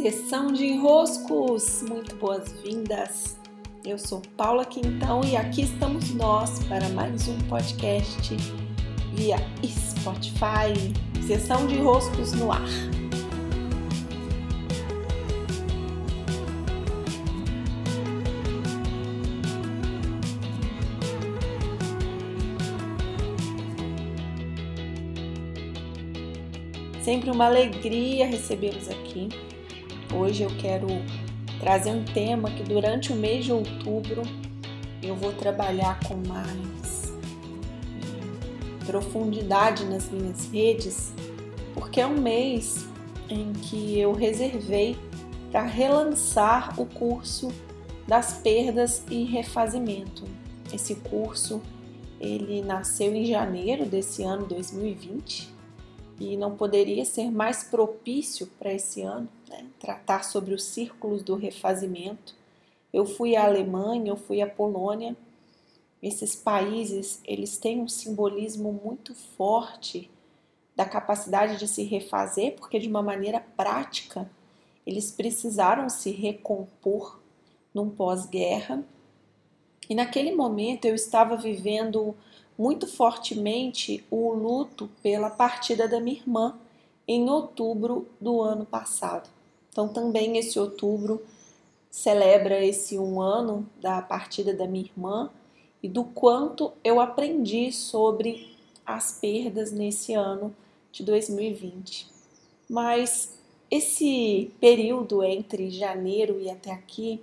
Sessão de enroscos, muito boas-vindas. Eu sou Paula Quintão e aqui estamos nós para mais um podcast via Spotify. Sessão de enroscos no ar. Sempre uma alegria recebê-los aqui. Hoje eu quero trazer um tema que durante o mês de outubro eu vou trabalhar com mais eh, profundidade nas minhas redes, porque é um mês em que eu reservei para relançar o curso das perdas e refazimento. Esse curso ele nasceu em janeiro desse ano 2020 e não poderia ser mais propício para esse ano né? tratar sobre os círculos do refazimento. Eu fui à Alemanha, eu fui à Polônia. Esses países, eles têm um simbolismo muito forte da capacidade de se refazer, porque de uma maneira prática eles precisaram se recompor num pós-guerra. E naquele momento eu estava vivendo muito fortemente o luto pela partida da minha irmã em outubro do ano passado. Então, também esse outubro celebra esse um ano da partida da minha irmã e do quanto eu aprendi sobre as perdas nesse ano de 2020. Mas esse período entre janeiro e até aqui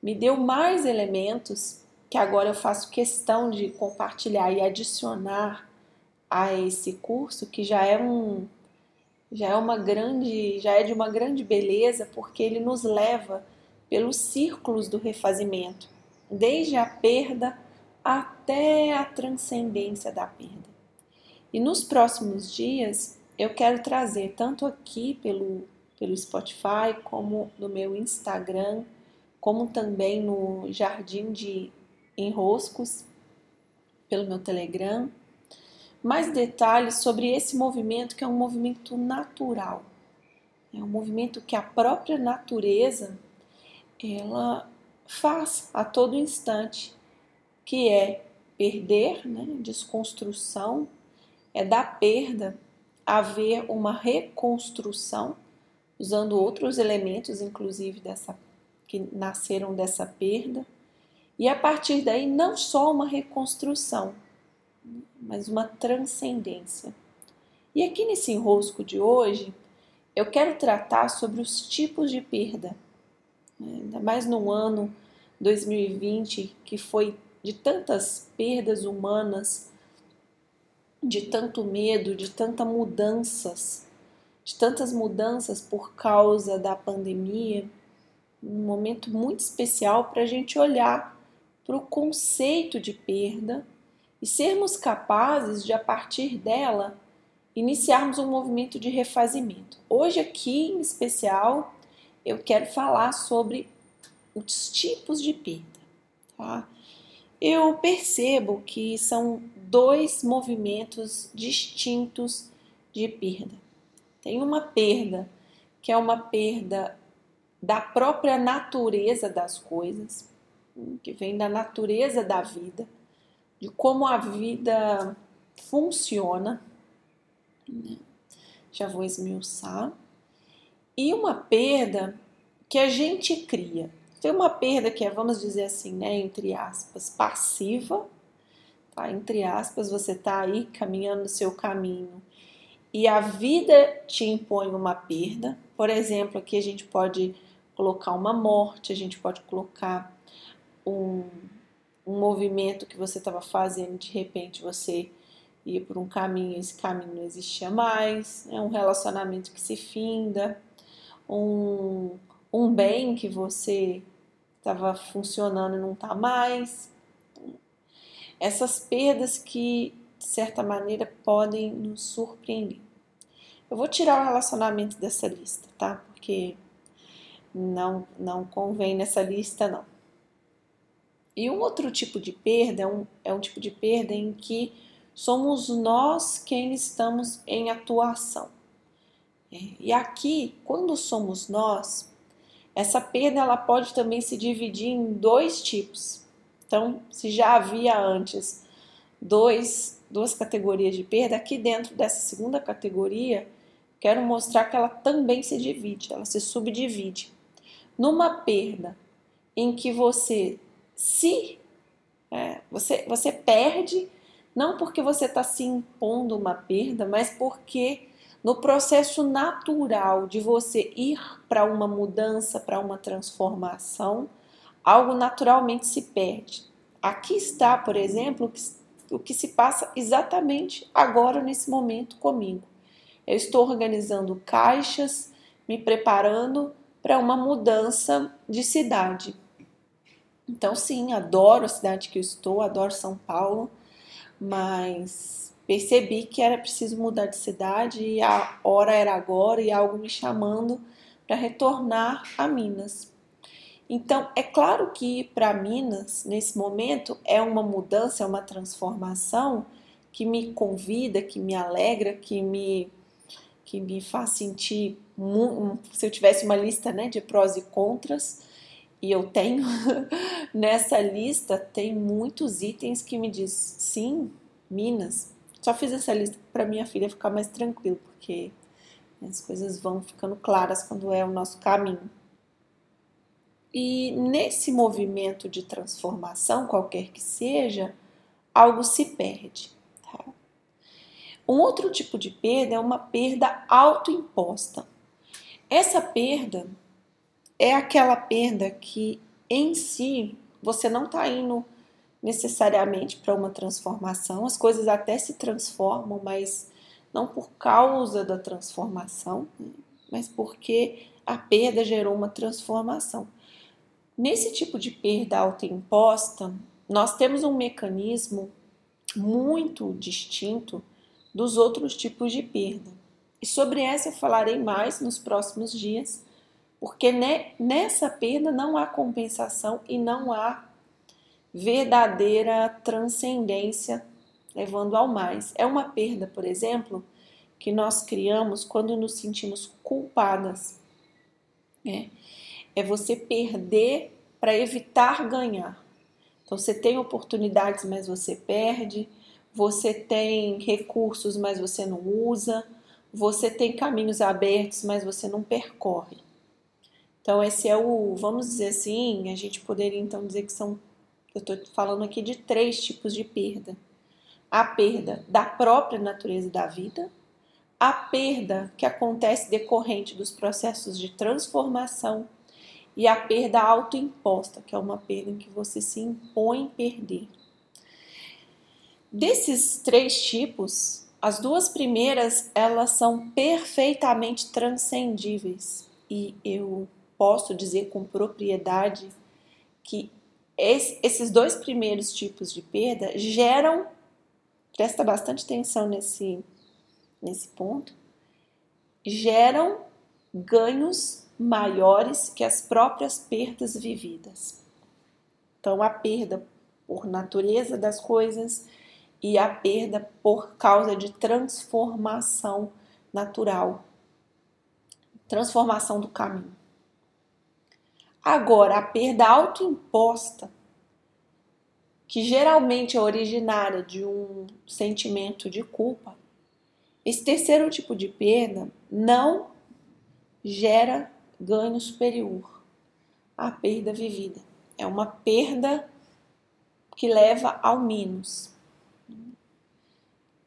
me deu mais elementos que agora eu faço questão de compartilhar e adicionar a esse curso, que já é um já é uma grande, já é de uma grande beleza, porque ele nos leva pelos círculos do refazimento, desde a perda até a transcendência da perda. E nos próximos dias eu quero trazer tanto aqui pelo pelo Spotify, como no meu Instagram, como também no Jardim de enroscos pelo meu Telegram. Mais detalhes sobre esse movimento que é um movimento natural. É um movimento que a própria natureza ela faz a todo instante, que é perder, né, desconstrução, é da perda haver uma reconstrução, usando outros elementos, inclusive dessa que nasceram dessa perda. E a partir daí, não só uma reconstrução, mas uma transcendência. E aqui nesse enrosco de hoje, eu quero tratar sobre os tipos de perda. Ainda mais no ano 2020, que foi de tantas perdas humanas, de tanto medo, de tantas mudanças, de tantas mudanças por causa da pandemia, um momento muito especial para a gente olhar para o conceito de perda e sermos capazes de, a partir dela, iniciarmos um movimento de refazimento. Hoje, aqui em especial, eu quero falar sobre os tipos de perda. Tá? Eu percebo que são dois movimentos distintos de perda. Tem uma perda que é uma perda da própria natureza das coisas, que vem da natureza da vida, de como a vida funciona. Né? Já vou esmiuçar. E uma perda que a gente cria. Tem uma perda que é, vamos dizer assim, né, entre aspas, passiva, tá? Entre aspas, você tá aí caminhando o seu caminho e a vida te impõe uma perda. Por exemplo, aqui a gente pode colocar uma morte, a gente pode colocar um, um movimento que você estava fazendo, de repente você ia por um caminho, esse caminho não existia mais, é um relacionamento que se finda, um, um bem que você estava funcionando e não está mais. Essas perdas que, de certa maneira, podem nos surpreender. Eu vou tirar o relacionamento dessa lista, tá? Porque não, não convém nessa lista, não. E um outro tipo de perda é um, é um tipo de perda em que somos nós quem estamos em atuação. É, e aqui, quando somos nós, essa perda ela pode também se dividir em dois tipos. Então, se já havia antes dois, duas categorias de perda, aqui dentro dessa segunda categoria, quero mostrar que ela também se divide, ela se subdivide. Numa perda em que você se é, você, você perde não porque você está se impondo uma perda, mas porque no processo natural de você ir para uma mudança, para uma transformação, algo naturalmente se perde. Aqui está, por exemplo, o que, o que se passa exatamente agora, nesse momento, comigo. Eu estou organizando caixas, me preparando para uma mudança de cidade. Então, sim, adoro a cidade que eu estou, adoro São Paulo, mas percebi que era preciso mudar de cidade e a hora era agora e algo me chamando para retornar a Minas. Então, é claro que para Minas, nesse momento, é uma mudança, é uma transformação que me convida, que me alegra, que me, que me faz sentir. Se eu tivesse uma lista né, de prós e contras, e eu tenho nessa lista tem muitos itens que me diz sim, Minas. Só fiz essa lista para minha filha ficar mais tranquila, porque as coisas vão ficando claras quando é o nosso caminho. E nesse movimento de transformação, qualquer que seja, algo se perde. Tá? Um outro tipo de perda é uma perda autoimposta. Essa perda é aquela perda que em si você não está indo necessariamente para uma transformação, as coisas até se transformam, mas não por causa da transformação, né? mas porque a perda gerou uma transformação. Nesse tipo de perda autoimposta, nós temos um mecanismo muito distinto dos outros tipos de perda. E sobre essa eu falarei mais nos próximos dias, porque nessa perda não há compensação e não há verdadeira transcendência levando ao mais. É uma perda, por exemplo, que nós criamos quando nos sentimos culpadas. É, é você perder para evitar ganhar. Então você tem oportunidades, mas você perde. Você tem recursos, mas você não usa. Você tem caminhos abertos, mas você não percorre. Então, esse é o, vamos dizer assim, a gente poderia então dizer que são, eu estou falando aqui de três tipos de perda: a perda da própria natureza da vida, a perda que acontece decorrente dos processos de transformação e a perda autoimposta, que é uma perda em que você se impõe perder. Desses três tipos, as duas primeiras elas são perfeitamente transcendíveis e eu posso dizer com propriedade que esses dois primeiros tipos de perda geram, presta bastante atenção nesse, nesse ponto, geram ganhos maiores que as próprias perdas vividas. Então, a perda por natureza das coisas e a perda por causa de transformação natural, transformação do caminho. Agora, a perda autoimposta, que geralmente é originária de um sentimento de culpa, esse terceiro tipo de perda não gera ganho superior à perda vivida. É uma perda que leva ao menos.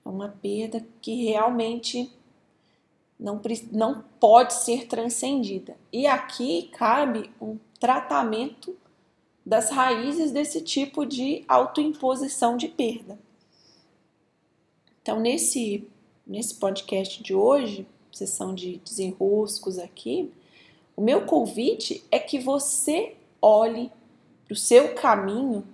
É uma perda que realmente não, não pode ser transcendida. E aqui cabe um tratamento das raízes desse tipo de autoimposição de perda. Então, nesse, nesse podcast de hoje, sessão de desenroscos aqui, o meu convite é que você olhe para o seu caminho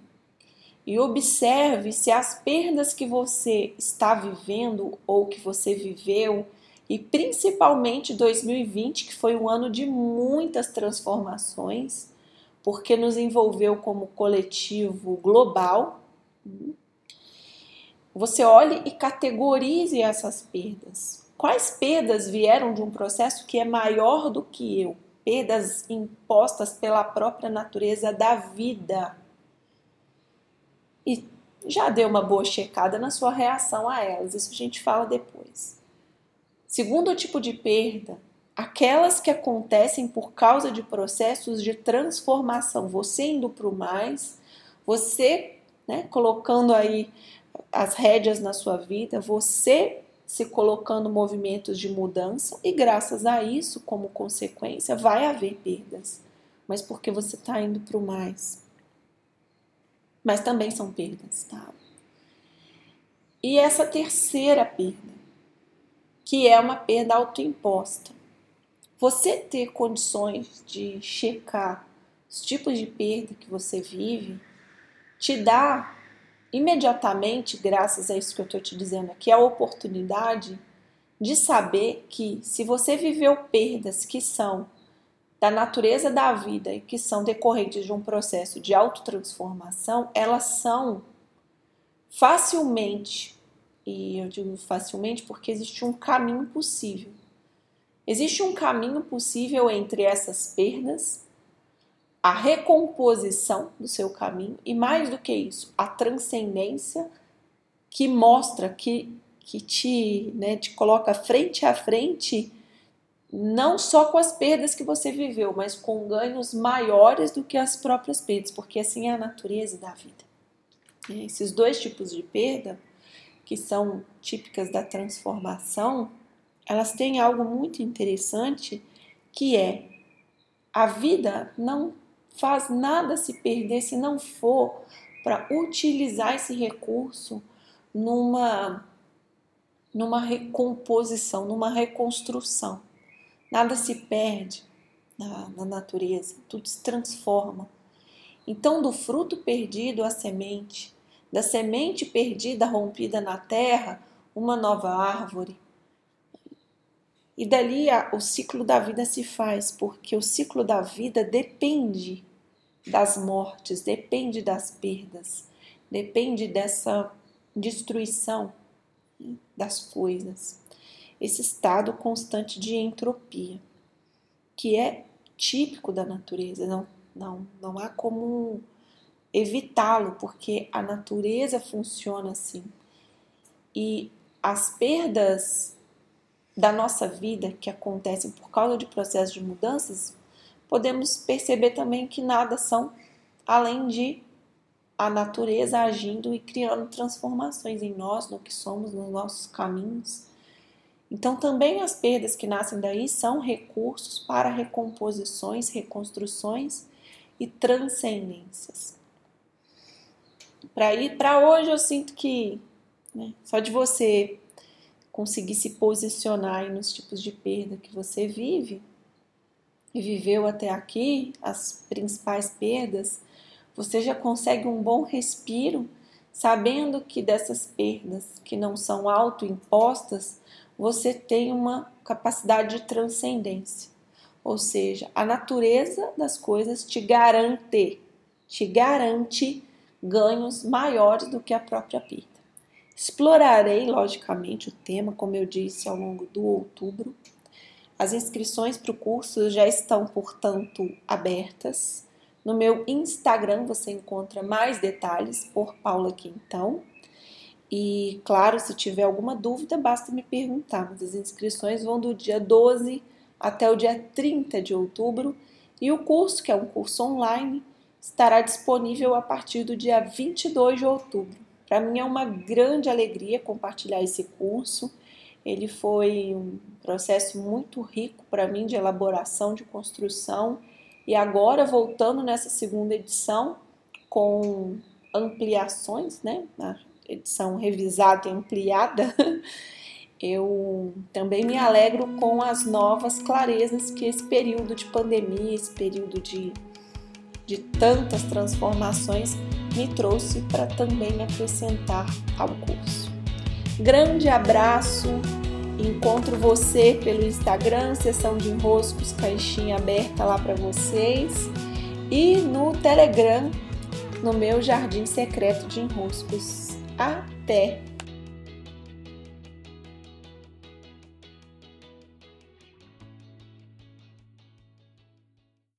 e observe se as perdas que você está vivendo ou que você viveu e principalmente 2020, que foi um ano de muitas transformações, porque nos envolveu como coletivo global. Você olhe e categorize essas perdas. Quais perdas vieram de um processo que é maior do que eu? Perdas impostas pela própria natureza da vida. E já deu uma boa checada na sua reação a elas, isso a gente fala depois. Segundo tipo de perda, aquelas que acontecem por causa de processos de transformação, você indo para o mais, você né, colocando aí as rédeas na sua vida, você se colocando movimentos de mudança e graças a isso, como consequência, vai haver perdas, mas porque você está indo para o mais. Mas também são perdas, tá? E essa terceira perda, que é uma perda autoimposta. Você ter condições de checar os tipos de perda que você vive te dá imediatamente, graças a isso que eu estou te dizendo aqui, a oportunidade de saber que se você viveu perdas que são da natureza da vida e que são decorrentes de um processo de autotransformação, elas são facilmente, e eu digo facilmente porque existe um caminho possível. Existe um caminho possível entre essas perdas a recomposição do seu caminho e mais do que isso, a transcendência que mostra que que te, né, te coloca frente a frente não só com as perdas que você viveu, mas com ganhos maiores do que as próprias perdas, porque assim é a natureza da vida. E esses dois tipos de perda, que são típicas da transformação, elas têm algo muito interessante que é a vida não faz nada se perder se não for para utilizar esse recurso numa numa recomposição, numa reconstrução. Nada se perde na, na natureza, tudo se transforma. Então, do fruto perdido a semente, da semente perdida rompida na terra, uma nova árvore. E dali o ciclo da vida se faz, porque o ciclo da vida depende das mortes, depende das perdas, depende dessa destruição das coisas. Esse estado constante de entropia, que é típico da natureza, não, não, não há como evitá-lo, porque a natureza funciona assim. E as perdas da nossa vida que acontecem por causa de processos de mudanças podemos perceber também que nada são além de a natureza agindo e criando transformações em nós, no que somos, nos nossos caminhos. Então, também as perdas que nascem daí são recursos para recomposições, reconstruções e transcendências. Para ir para hoje, eu sinto que né, só de você conseguir se posicionar nos tipos de perda que você vive, e viveu até aqui as principais perdas, você já consegue um bom respiro, sabendo que dessas perdas que não são autoimpostas, você tem uma capacidade de transcendência. Ou seja, a natureza das coisas te garante, te garante ganhos maiores do que a própria perda. Explorarei, logicamente, o tema, como eu disse, ao longo do outubro, as inscrições para o curso já estão, portanto, abertas. No meu Instagram você encontra mais detalhes por Paula Quintão. E, claro, se tiver alguma dúvida, basta me perguntar. Mas as inscrições vão do dia 12 até o dia 30 de outubro. E o curso, que é um curso online, estará disponível a partir do dia 22 de outubro. Para mim é uma grande alegria compartilhar esse curso. Ele foi um processo muito rico para mim de elaboração, de construção. E agora, voltando nessa segunda edição, com ampliações, né? Edição revisada e ampliada, eu também me alegro com as novas clarezas que esse período de pandemia, esse período de, de tantas transformações me trouxe para também acrescentar ao curso. Grande abraço, encontro você pelo Instagram, sessão de enroscos, caixinha aberta lá para vocês, e no Telegram, no meu Jardim Secreto de Enroscos. Até!